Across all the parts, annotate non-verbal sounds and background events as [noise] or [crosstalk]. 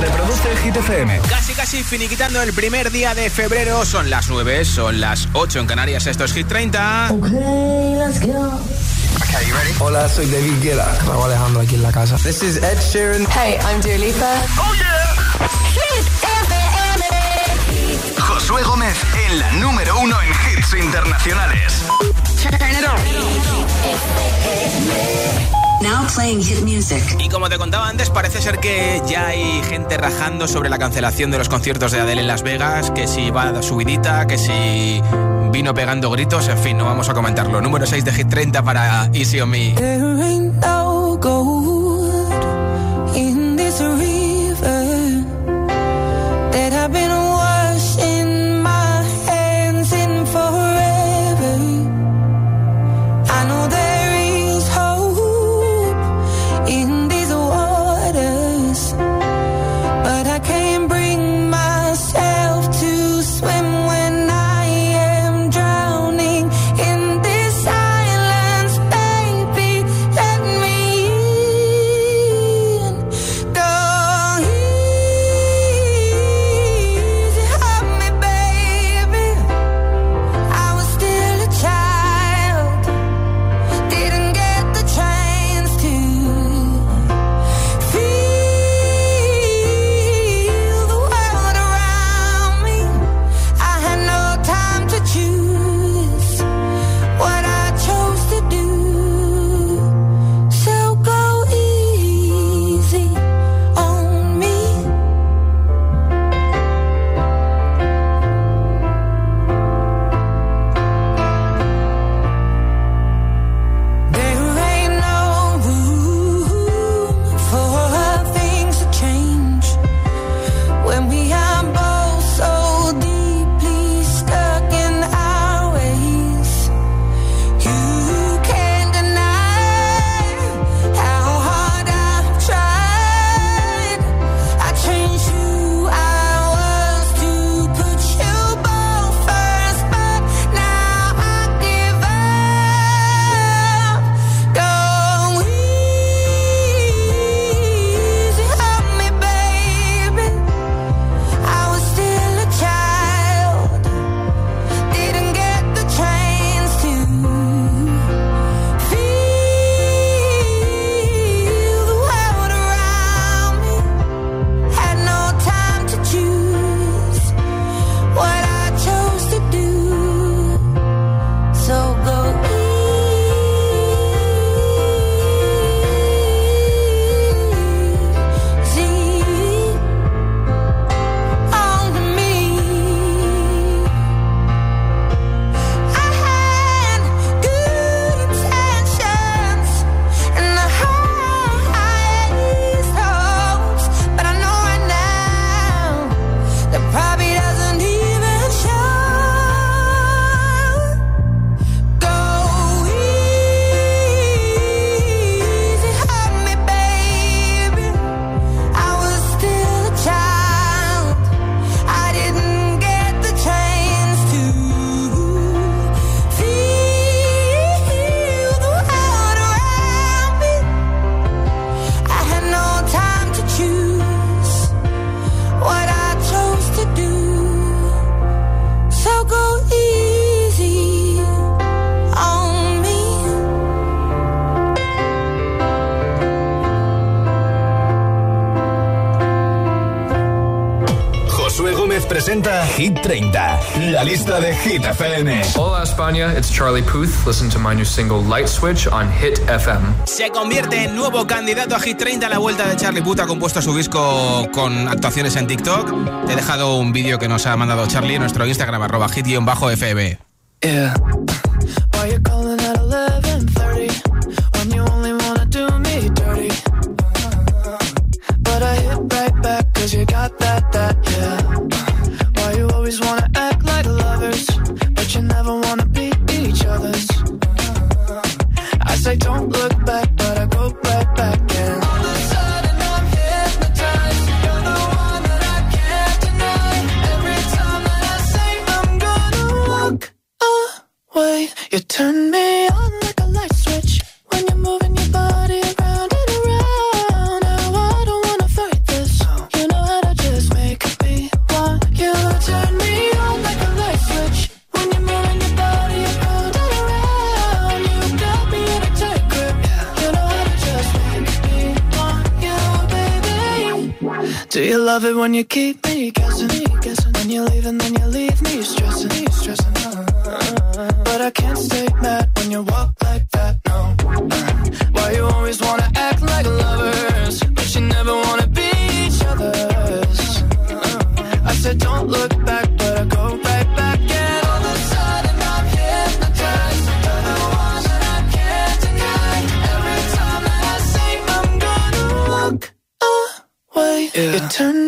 Reproduce Hit FM. Casi, casi finiquitando el primer día de febrero. Son las 9, son las 8 en Canarias. Esto es Hit 30. Ok, let's go. Okay, you ready? Hola, soy David Guetta. Raúl Alejandro aquí en la casa. This is Ed Sheeran. Hey, I'm Dua Lipa. ¡Oh, yeah! Hit FM. Josué Gómez en la número uno en hits internacionales. Now playing hit music. Y como te contaba antes, parece ser que ya hay gente rajando sobre la cancelación de los conciertos de Adele en Las Vegas, que si va a subidita, que si vino pegando gritos, en fin, no vamos a comentarlo. Número 6 de Hit 30 para Easy on Me. Hit 30, la lista de Hit FM. Hola España, it's Charlie Puth. Listen to my new single Light Switch on Hit FM. Se convierte en nuevo candidato a Hit 30 a la vuelta de Charlie Puth. Ha compuesto su disco con actuaciones en TikTok. Te he dejado un vídeo que nos ha mandado Charlie en nuestro Instagram, arroba hit-fb. Yeah. When you keep me guessing, guessing. When you leave and then you leave me stressing, me stressing. Uh, but I can't stay mad when you walk like that, no. Uh, why you always wanna act like lovers, but you never wanna be each other's? Uh, I said don't look back, but I go right back. And I'm hypnotized by the ones that I can't. Every time that I say I'm gonna walk away, yeah. you turn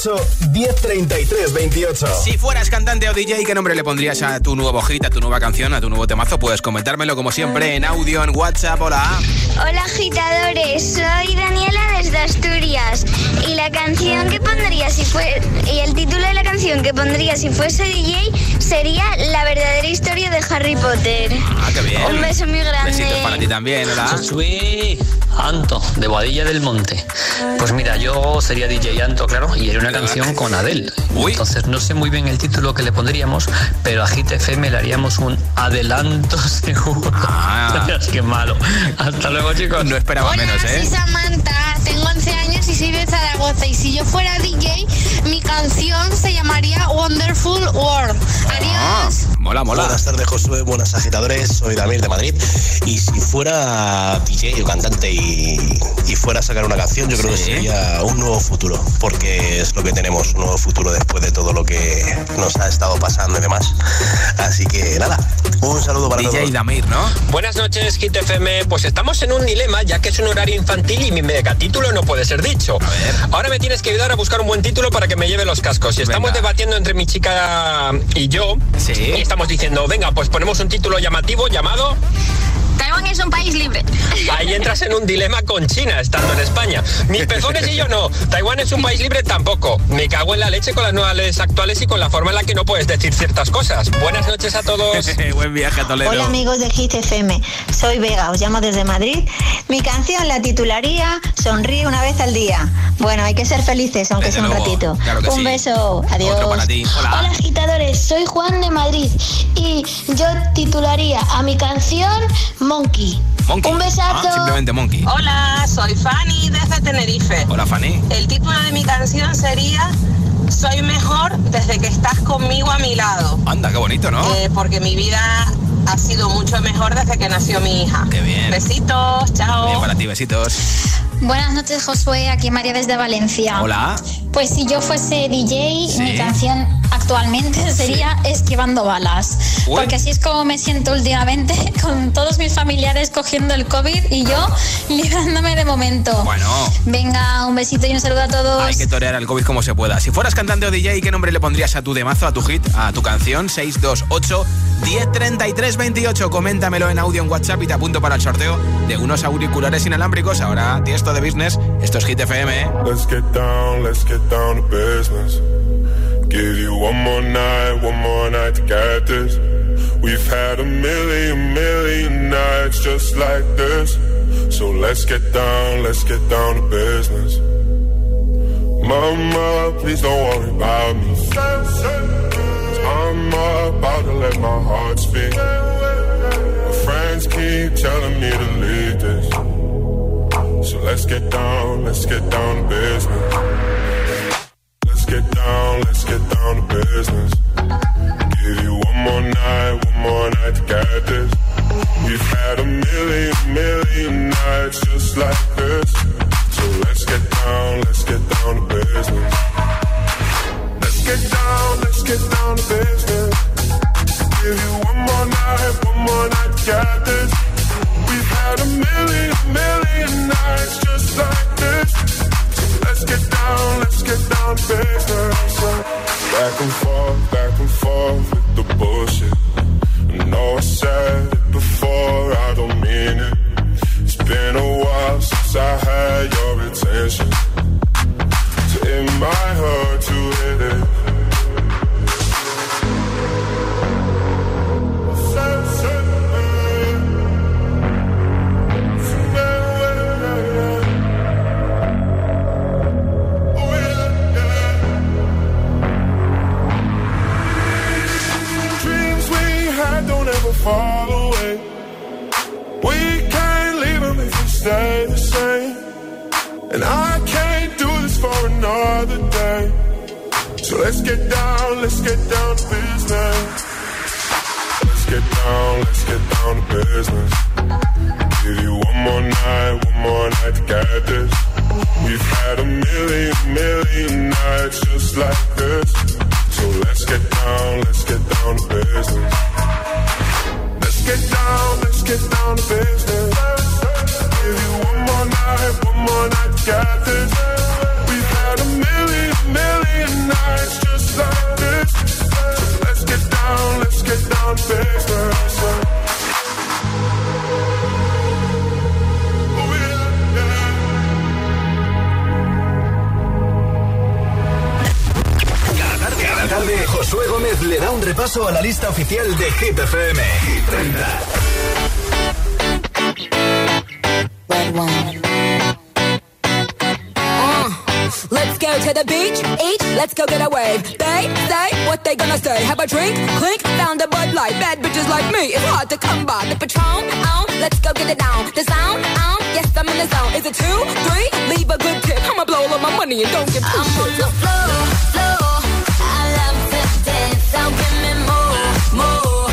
628 1033 28. Si fueras cantante o DJ, ¿qué nombre le pondrías a tu nuevo hit, a tu nueva canción, a tu nuevo temazo? Puedes comentármelo como siempre en audio, en WhatsApp. Hola. Hola, agitadores. Soy Daniela desde Asturias. Y la canción que pondría si fue. Y el título de la canción que pondría si fuese DJ sería La verdadera historia de Harry Potter. Ah, qué bien. Un beso muy grande. Besitos para ti también, hola. Soy Anto, de Boadilla del Monte. Pues mira, yo sería DJ Anto, claro, y haría una canción con Adele. Entonces no sé muy bien el título que le pondríamos, pero a Hit FM le haríamos un adelanto [laughs] seguro. [laughs] Qué malo. Hasta luego, chicos. No esperaba menos, Soy Samantha, tengo 11 años y soy de Zaragoza. Y si yo fuera DJ, mi canción se llamaría Wonderful World. Adiós. Mola, mola. Buenas tardes, Josué. Buenas agitadores. Soy Damir de Madrid. Y si fuera DJ o cantante y, y fuera a sacar una canción, yo creo que sería un nuevo futuro. Porque es lo que tenemos, un nuevo futuro después de todo lo que nos ha estado pasando y demás. Así que nada, un saludo para DJ todos. Damir, ¿no? Buenas noches, Hit FM. Pues estamos en un dilema, ya que es un horario infantil y mi megatítulo no puede ser dicho. Ahora me tienes que ayudar a buscar un buen título para que me lleve los cascos. Y estamos debatiendo entre mi chica y yo. Y estamos diciendo, venga, pues ponemos un título llamativo llamado Taiwán es un país libre. Ahí entras en un dilema con China, estando en España. Mis pezones y yo no. Taiwán es un país libre tampoco. Me cago en la leche con las nuevas leyes actuales y con la forma en la que no puedes decir ciertas cosas. Buenas noches a todos. [laughs] Buen viaje a Toledo. Hola amigos de Hit FM, soy Vega, os llamo desde Madrid. Mi canción la titularía Sonríe una vez al día. Bueno, hay que ser felices, aunque sea un ratito. claro un sí. beso, adiós. Hola agitadores, soy Juan de Madrid y yo titularía a mi canción Monkey. Monkey. Un besazo. Ah, simplemente Monkey. Hola, soy Fanny desde Tenerife. Hola, Fanny. El título de mi canción sería Soy mejor desde que estás conmigo a mi lado. Anda, qué bonito, ¿no? Eh, porque mi vida ha sido mucho mejor desde que nació mi hija. Qué bien. Besitos, chao. Bien para ti, besitos. Buenas noches, Josué. Aquí María desde Valencia. Hola. Pues si yo fuese DJ, Sí. mi canción actualmente sería Esquivando balas. Uy. Porque así es como me siento últimamente, [laughs] con todos mis familiares cogiendo el COVID y yo librándome de momento. Bueno. Venga, un besito y un saludo a todos. Hay que torear al COVID como se pueda. Si fueras cantante o DJ, ¿qué nombre le pondrías a tu demazo, a tu hit, a tu canción? 628 1033 28. Coméntamelo en audio en WhatsApp y te apunto para el sorteo de unos auriculares inalámbricos. Ahora, esto de business. Esto es Hit FM. ¿eh? Let's get down, let's get down to business. Give you one more night, one more night to get this. We've had a million, million nights just like this. So let's get down, let's get down to business. Mama, please don't worry about me. I'm about to let my heart speak. My friends keep telling me to leave this. So let's get down, let's get down to business. Let's get down, let's get down to business. paso a la lista oficial de Hit FM. Uh, let's go to the beach, eat, let's go get a wave. They say what they gonna say. Have a drink, clink, found a Bud Light. Bad bitches like me, it's hard to come by. The Patron, on, let's go get it down. The sound, on, yes, I'm in the zone. Is it two, three? Leave a good tip. I'ma blow all of my money and don't give two I'm on the. I love to dance, don't give me more.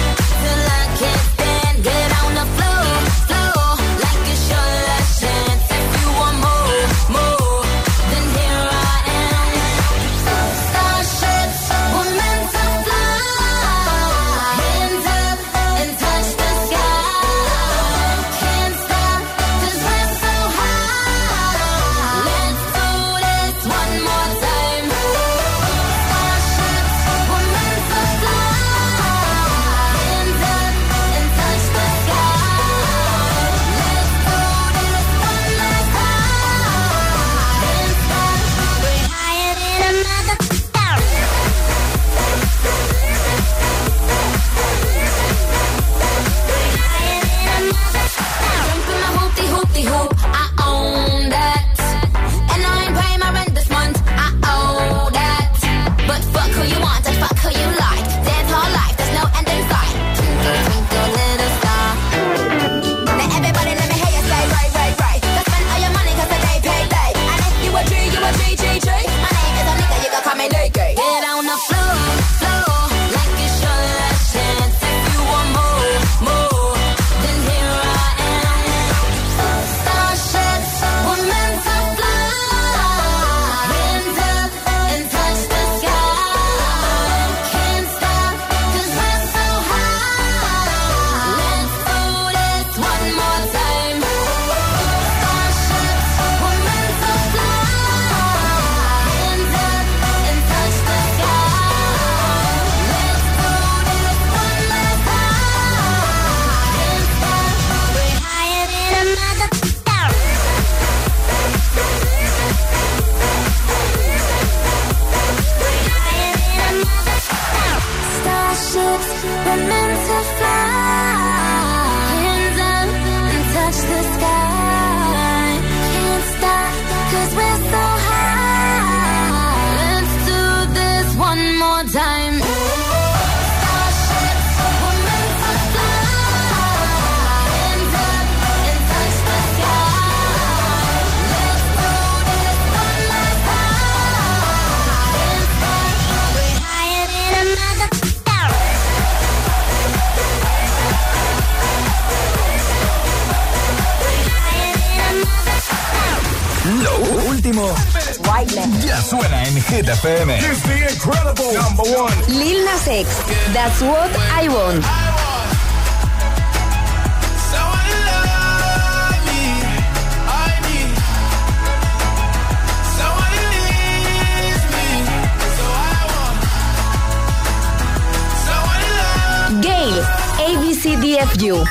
ABCDFU.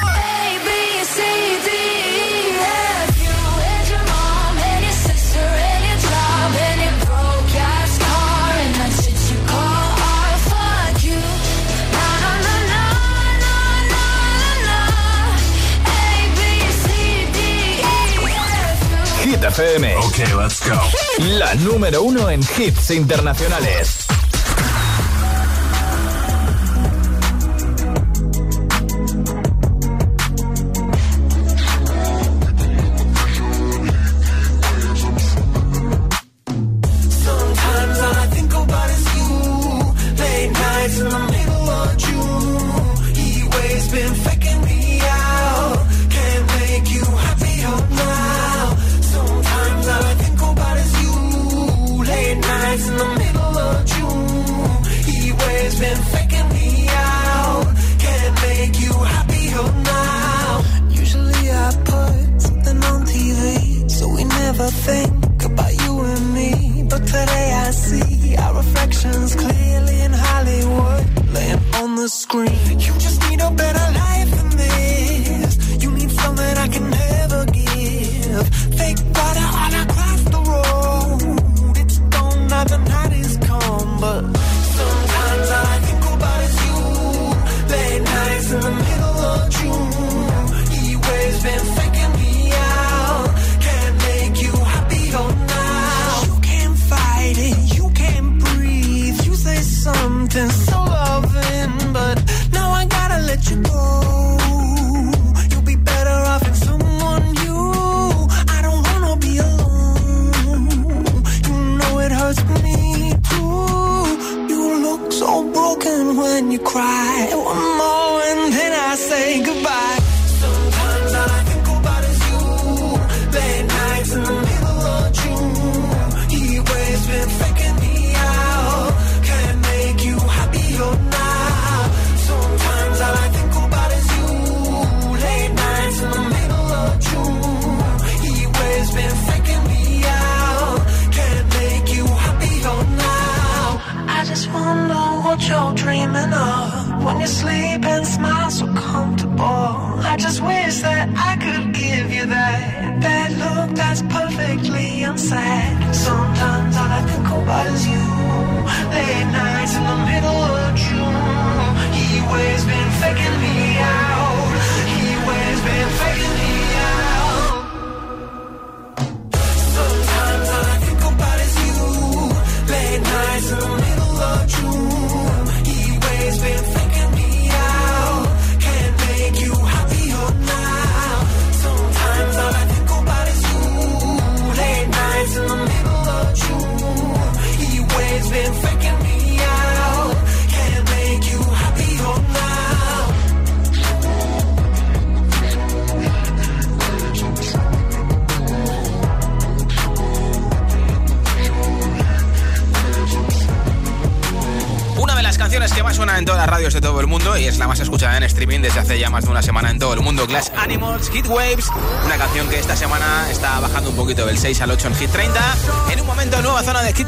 Hit FM. Let's go. La número uno en hits internacionales. Hit Waves, una canción que esta semana está bajando un poquito del 6 al 8 en Hit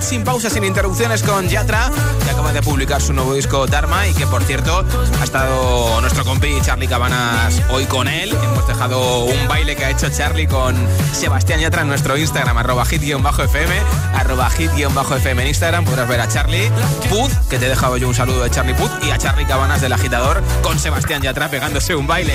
sin pausas, sin interrupciones con Yatra, que acaba de publicar su nuevo disco Dharma y que, por cierto, ha estado nuestro compi Charlie Cabanas hoy con él. Hemos dejado un baile que ha hecho Charlie con Sebastián Yatra en nuestro Instagram, arroba hit-fm, arroba hit-fm en Instagram. Podrás ver a Charlie Puz, que te he dejado yo un saludo de Charlie Puz, y a Charlie Cabanas del Agitador con Sebastián Yatra pegándose un baile.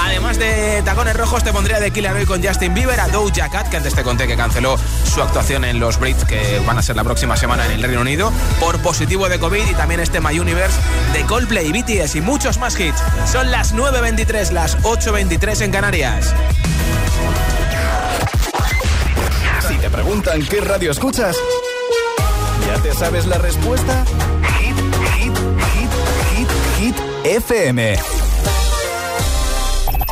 Además de tacones rojos, te pondría de Killer hoy con Justin Bieber, a Doja Cat, que antes te conté que canceló su actuación en los Brits, que van a ser la próxima semana en el Reino Unido, por positivo de COVID, y también este My Universe de Coldplay, BTS y muchos más hits. Son las 9.23, las 8.23 en Canarias. Si te preguntan qué radio escuchas, ¿ya te sabes la respuesta? Hit, hit, hit, hit, hit, FM.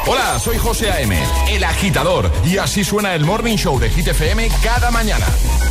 Hola, soy José A.M., el agitador, y así suena el Morning Show de Hit FM cada mañana.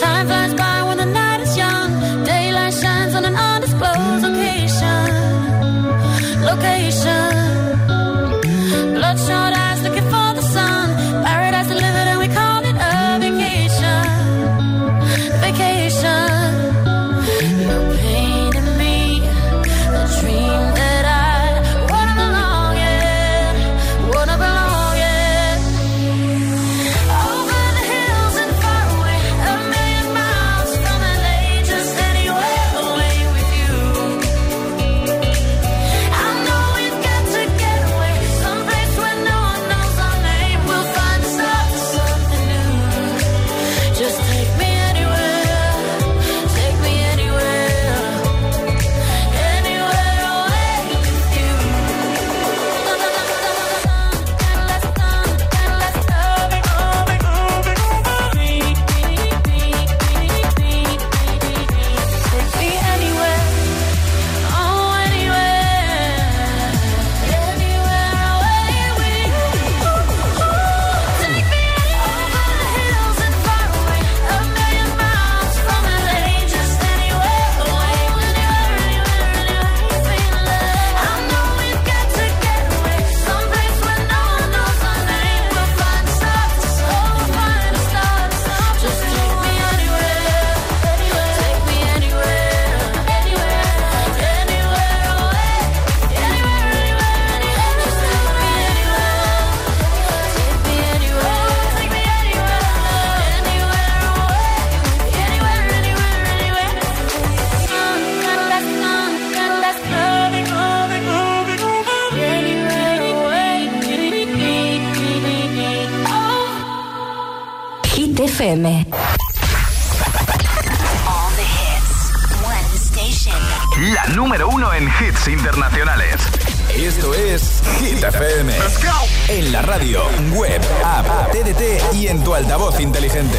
Time flies by inteligente.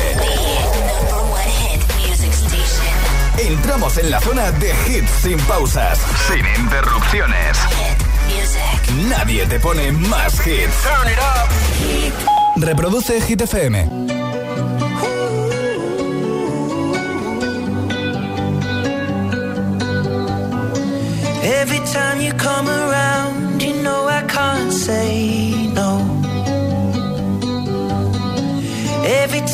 Entramos en la zona de hits sin pausas, sin interrupciones. Nadie te pone más hits. Reproduce Hit FM. Every time you come around, you know I can't say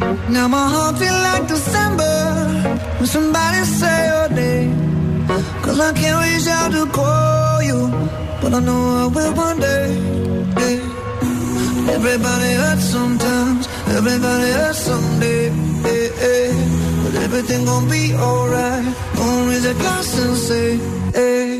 Now my heart feel like December When somebody say your name Cause I can't reach out to call you But I know I will one day yeah. Everybody hurts sometimes Everybody hurts someday yeah, yeah. But everything gon' be alright Gonna raise a glass and say hey.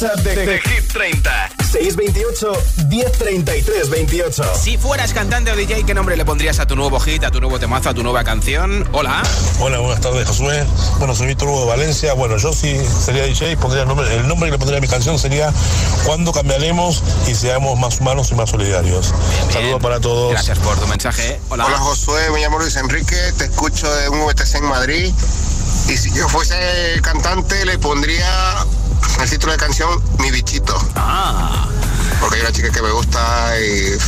WhatsApp de, de Hit 30 628 1033 28. Si fueras cantante o DJ, ¿qué nombre le pondrías a tu nuevo hit, a tu nuevo temazo, a tu nueva canción? Hola. Hola, buenas tardes, Josué. Bueno, soy Víctor Hugo de Valencia. Bueno, yo sí sería DJ, pondría el nombre, el nombre que le pondría a mi canción sería Cuando cambiaremos y seamos más humanos y más solidarios. Saludos para todos. Gracias por tu mensaje. Hola. Hola Josué, me llamo Luis Enrique, te escucho de un VTC en Madrid y si yo fuese cantante le pondría el título de canción Mi bichito. Ah. Porque hay una chica que me gusta y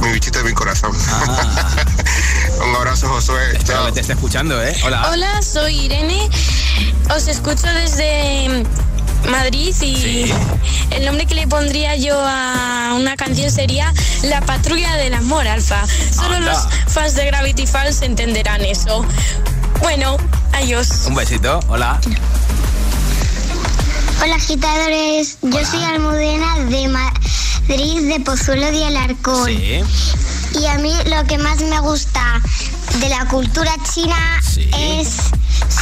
mi bichito de mi corazón. [laughs] un abrazo Josué. Ah. Que te esté escuchando, ¿eh? Hola. Hola, soy Irene. Os escucho desde Madrid y el nombre que le pondría yo a una canción sería La Patrulla del Amor, Alfa. Solo Anda. los fans de Gravity Falls entenderán eso. Bueno, adiós. Un besito. Hola. Hola agitadores, yo soy Almudena de Madrid, de Pozuelo de Alarcón. Sí. Y a mí lo que más me gusta de la cultura china es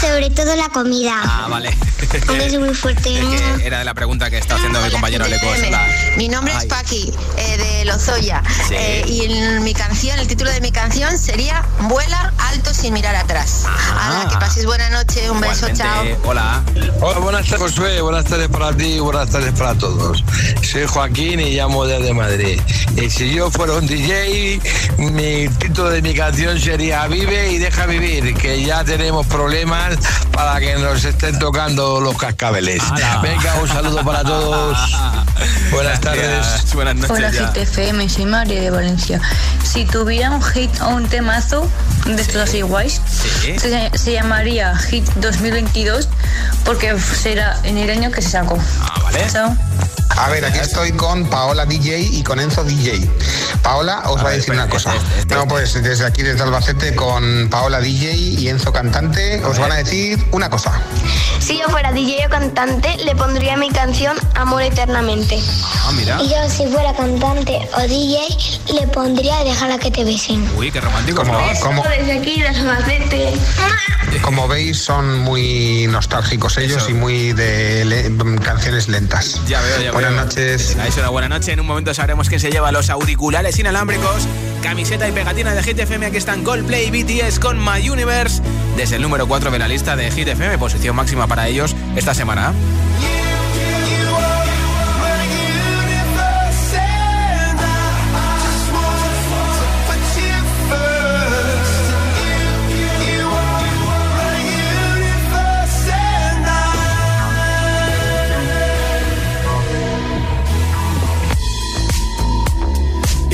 sobre todo la comida. Ah, vale. [laughs] Un beso muy fuerte. Es que era de la pregunta que está haciendo mi compañero. Hola. Mi nombre Ay. es Paqui, eh, de Lozoya. Sí. Eh, y en mi canción, el título de mi canción sería Vuela alto sin mirar atrás. Hala, que paséis buena noche, un beso, chao. Hola. Hola, buenas tardes, Josué. Buenas tardes para ti y buenas tardes para todos. Soy Joaquín y llamo desde Madrid. Y si yo fuera un DJ, mi título de mi canción sería Vive y deja vivir, que ya tenemos problemas para que nos estén tocando los cascabeles. Venga, un saludo para todos. [laughs] Buenas tardes. Buenas Hola GTFM, soy María de Valencia. Si tuviera un hit o un temazo de estos así guays, se, se llamaría Hit 2022 porque será en el año que se sacó. Ah, vale. Chao. A ver, aquí estoy con Paola DJ y con Enzo DJ. Paola os va a decir una cosa. No, pues desde aquí, desde Albacete, con Paola DJ y Enzo cantante, os van a decir una cosa. Si yo fuera DJ o cantante, le pondría mi canción Amor Eternamente. Ah, mira. Y yo si fuera cantante o DJ, le pondría Déjala que te besen. Uy, qué romántico. Como- Desde aquí, desde Albacete. Como veis, son muy nostálgicos ellos y muy de le- canciones lentas. Ya veo, ya Buenas noches. Una buena noche. En un momento sabremos quién se lleva los auriculares inalámbricos, camiseta y pegatina de Hit FM. Aquí están Coldplay, BTS con My Universe. Desde el número 4 de la lista de Hit FM, posición máxima para ellos esta semana.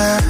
time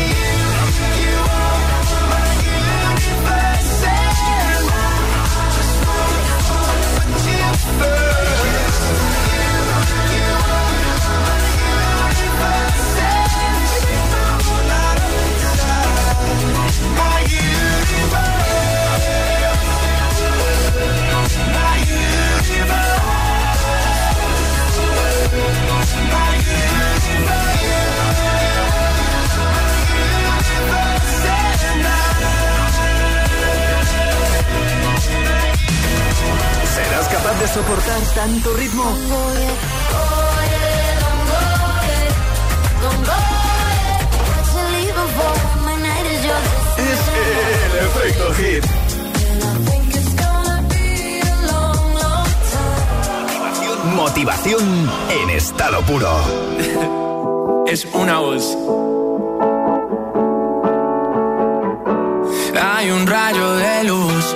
soportar tanto ritmo? Es el efecto hit. Motivación en estado puro. [laughs] es una voz. Hay un rayo de luz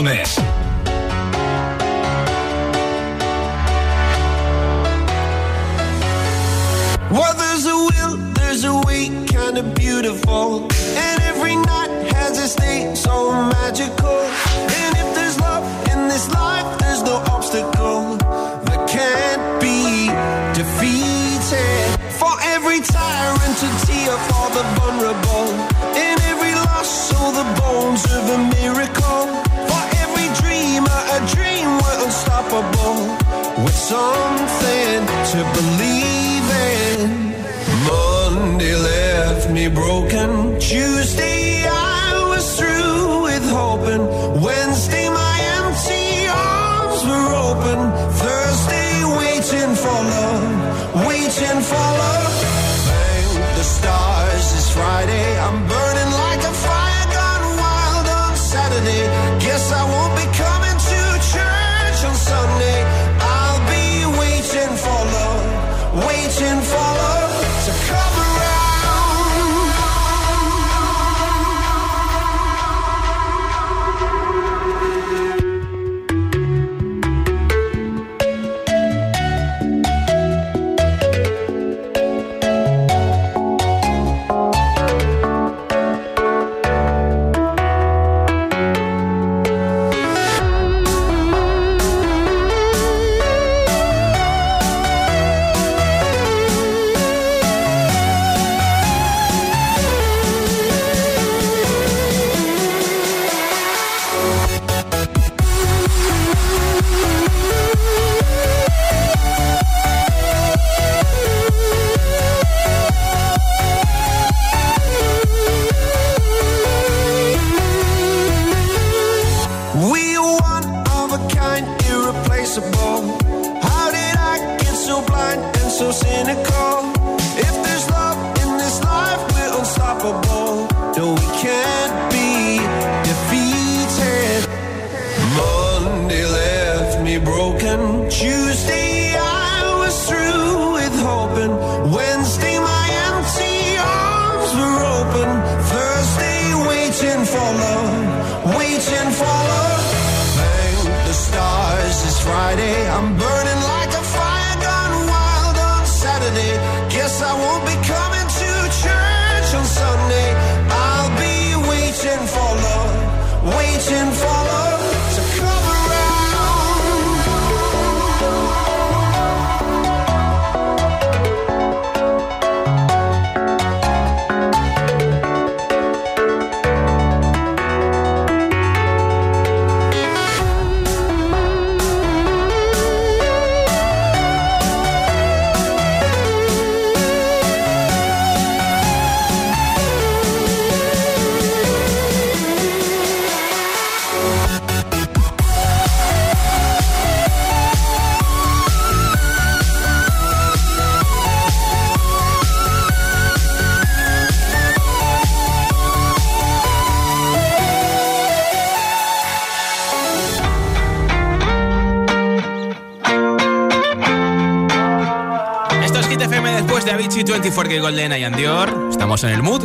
Gomez. Golden, Ian Dior. Estamos en el mood.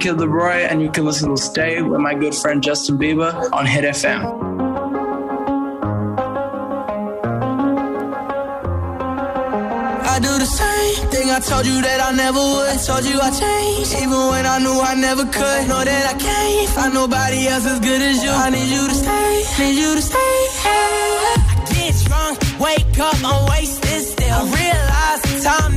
Kid Leroy, and you can listen to Stay with my good friend Justin Bieber on Hit FM. I do the same thing I told you that I never would. Told you I changed, even when I knew I never could. Know that I can't find nobody else as good as you. I need you to stay, need you to stay. I get drunk, wake up, I'm wasted still. I realize the time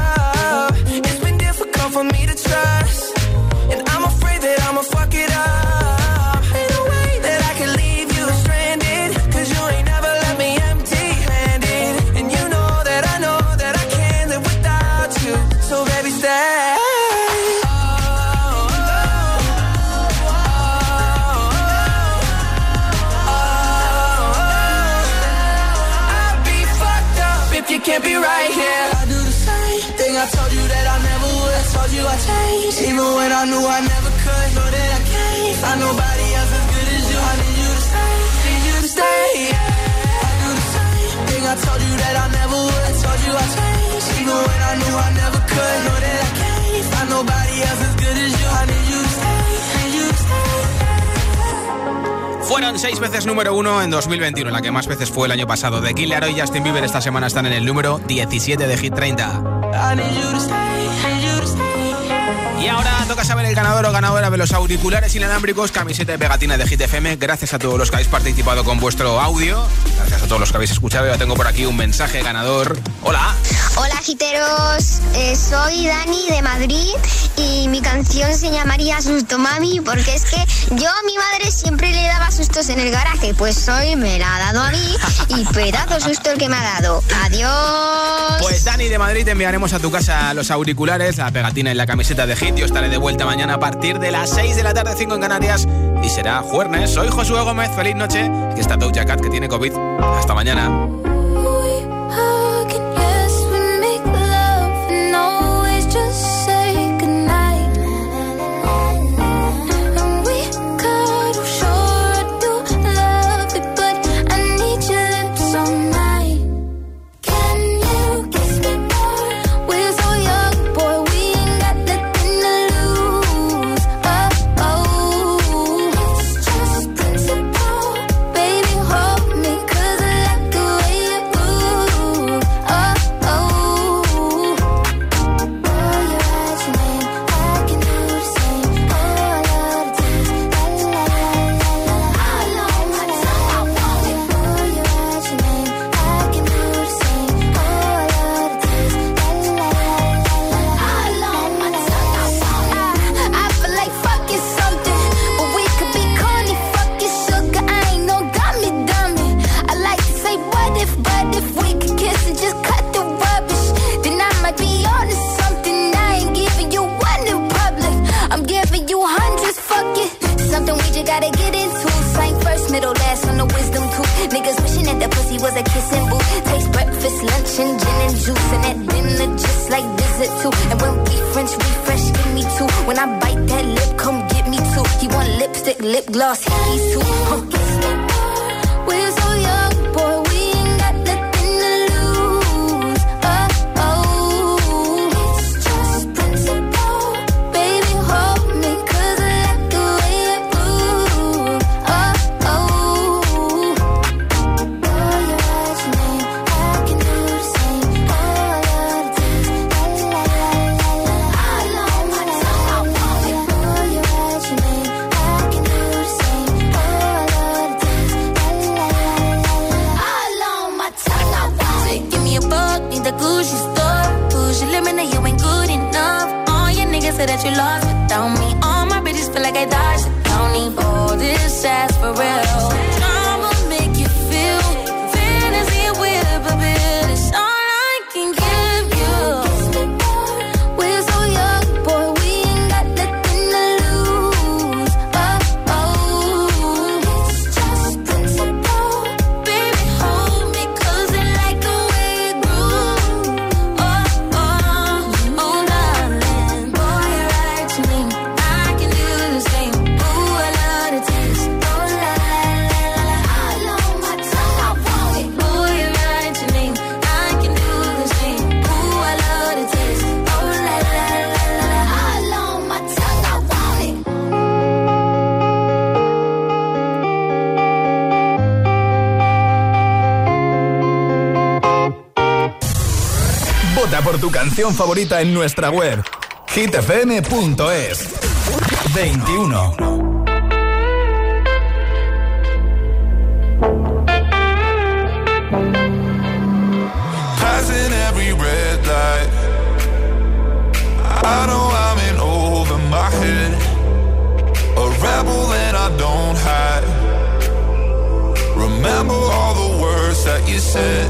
Knew I never could. Know that I can't find nobody else as good as you. I need you to stay, need you to stay. I do the same thing I told you that I never would. Told you I changed, even when I knew I never could. Know that I can't find nobody else as good as you. I need you to stay, need you to stay. Fueron seis veces número uno en 2021, la que más veces fue el año pasado. De Killer y Justin Bieber esta semana están en el número 17 de Hit 30. Y ahora toca saber el ganador o ganadora de los auriculares inalámbricos, camiseta y pegatina de Hit FM. Gracias a todos los que habéis participado con vuestro audio. Gracias a todos los que habéis escuchado. Ya tengo por aquí un mensaje ganador. Hola. Hola giteros, Eh, soy Dani de Madrid y mi canción se llamaría Susto Mami porque es que yo a mi madre siempre le daba sustos en el garaje, pues hoy me la ha dado a mí y pedazo susto el que me ha dado. Adiós. Pues Dani de Madrid te enviaremos a tu casa los auriculares, la pegatina y la camiseta de Hit. Estaré de vuelta mañana a partir de las 6 de la tarde, 5 en Canarias. Y será jueves. Soy Josué Gómez. Feliz noche. Aquí está Doja Cat que tiene COVID. Hasta mañana. Canción favorita en nuestra web hitfm.es 21 Passing every red light. I know I'm in over my head. A rebel and I don't hide. Remember all the words that you said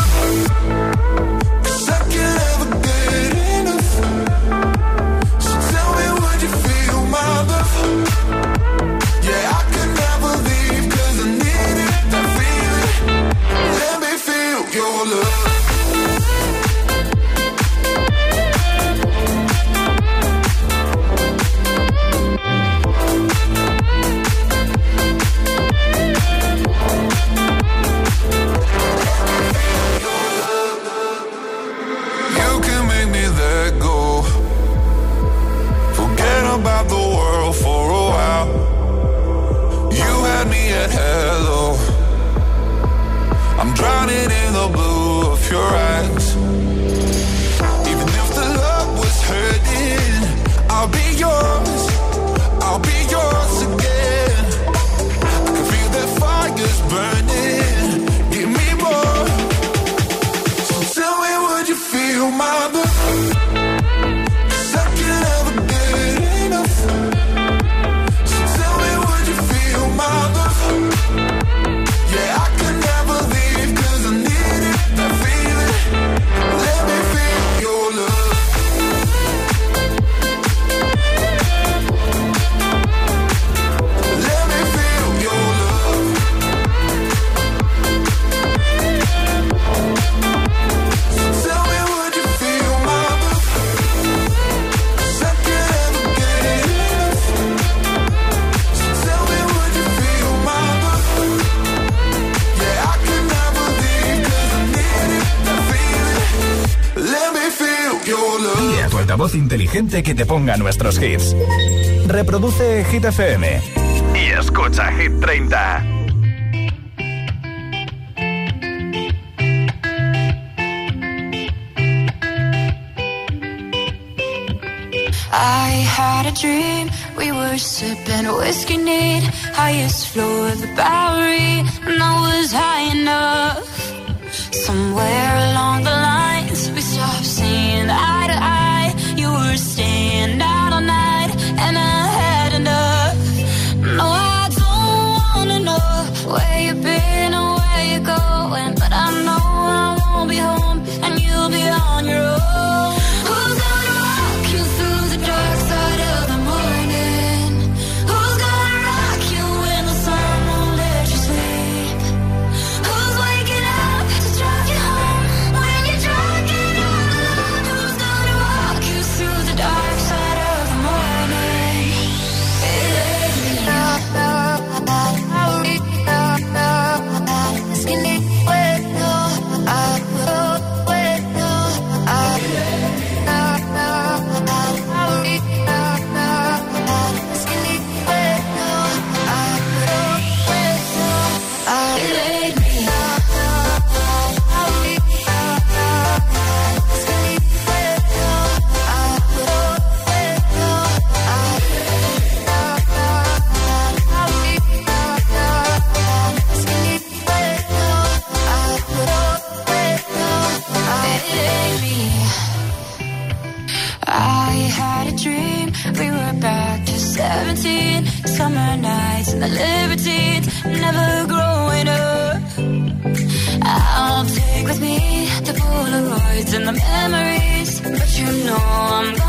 you're right inteligente que te ponga nuestros hits. Reproduce Hit FM y escucha Hit 30. I had a dream, we were sipping whiskey neat, highest floor of the Bowery, and I was high enough. Somewhere along the be home. Nights and the libertines, never growing up. I'll take with me the Polaroids and the memories, but you know I'm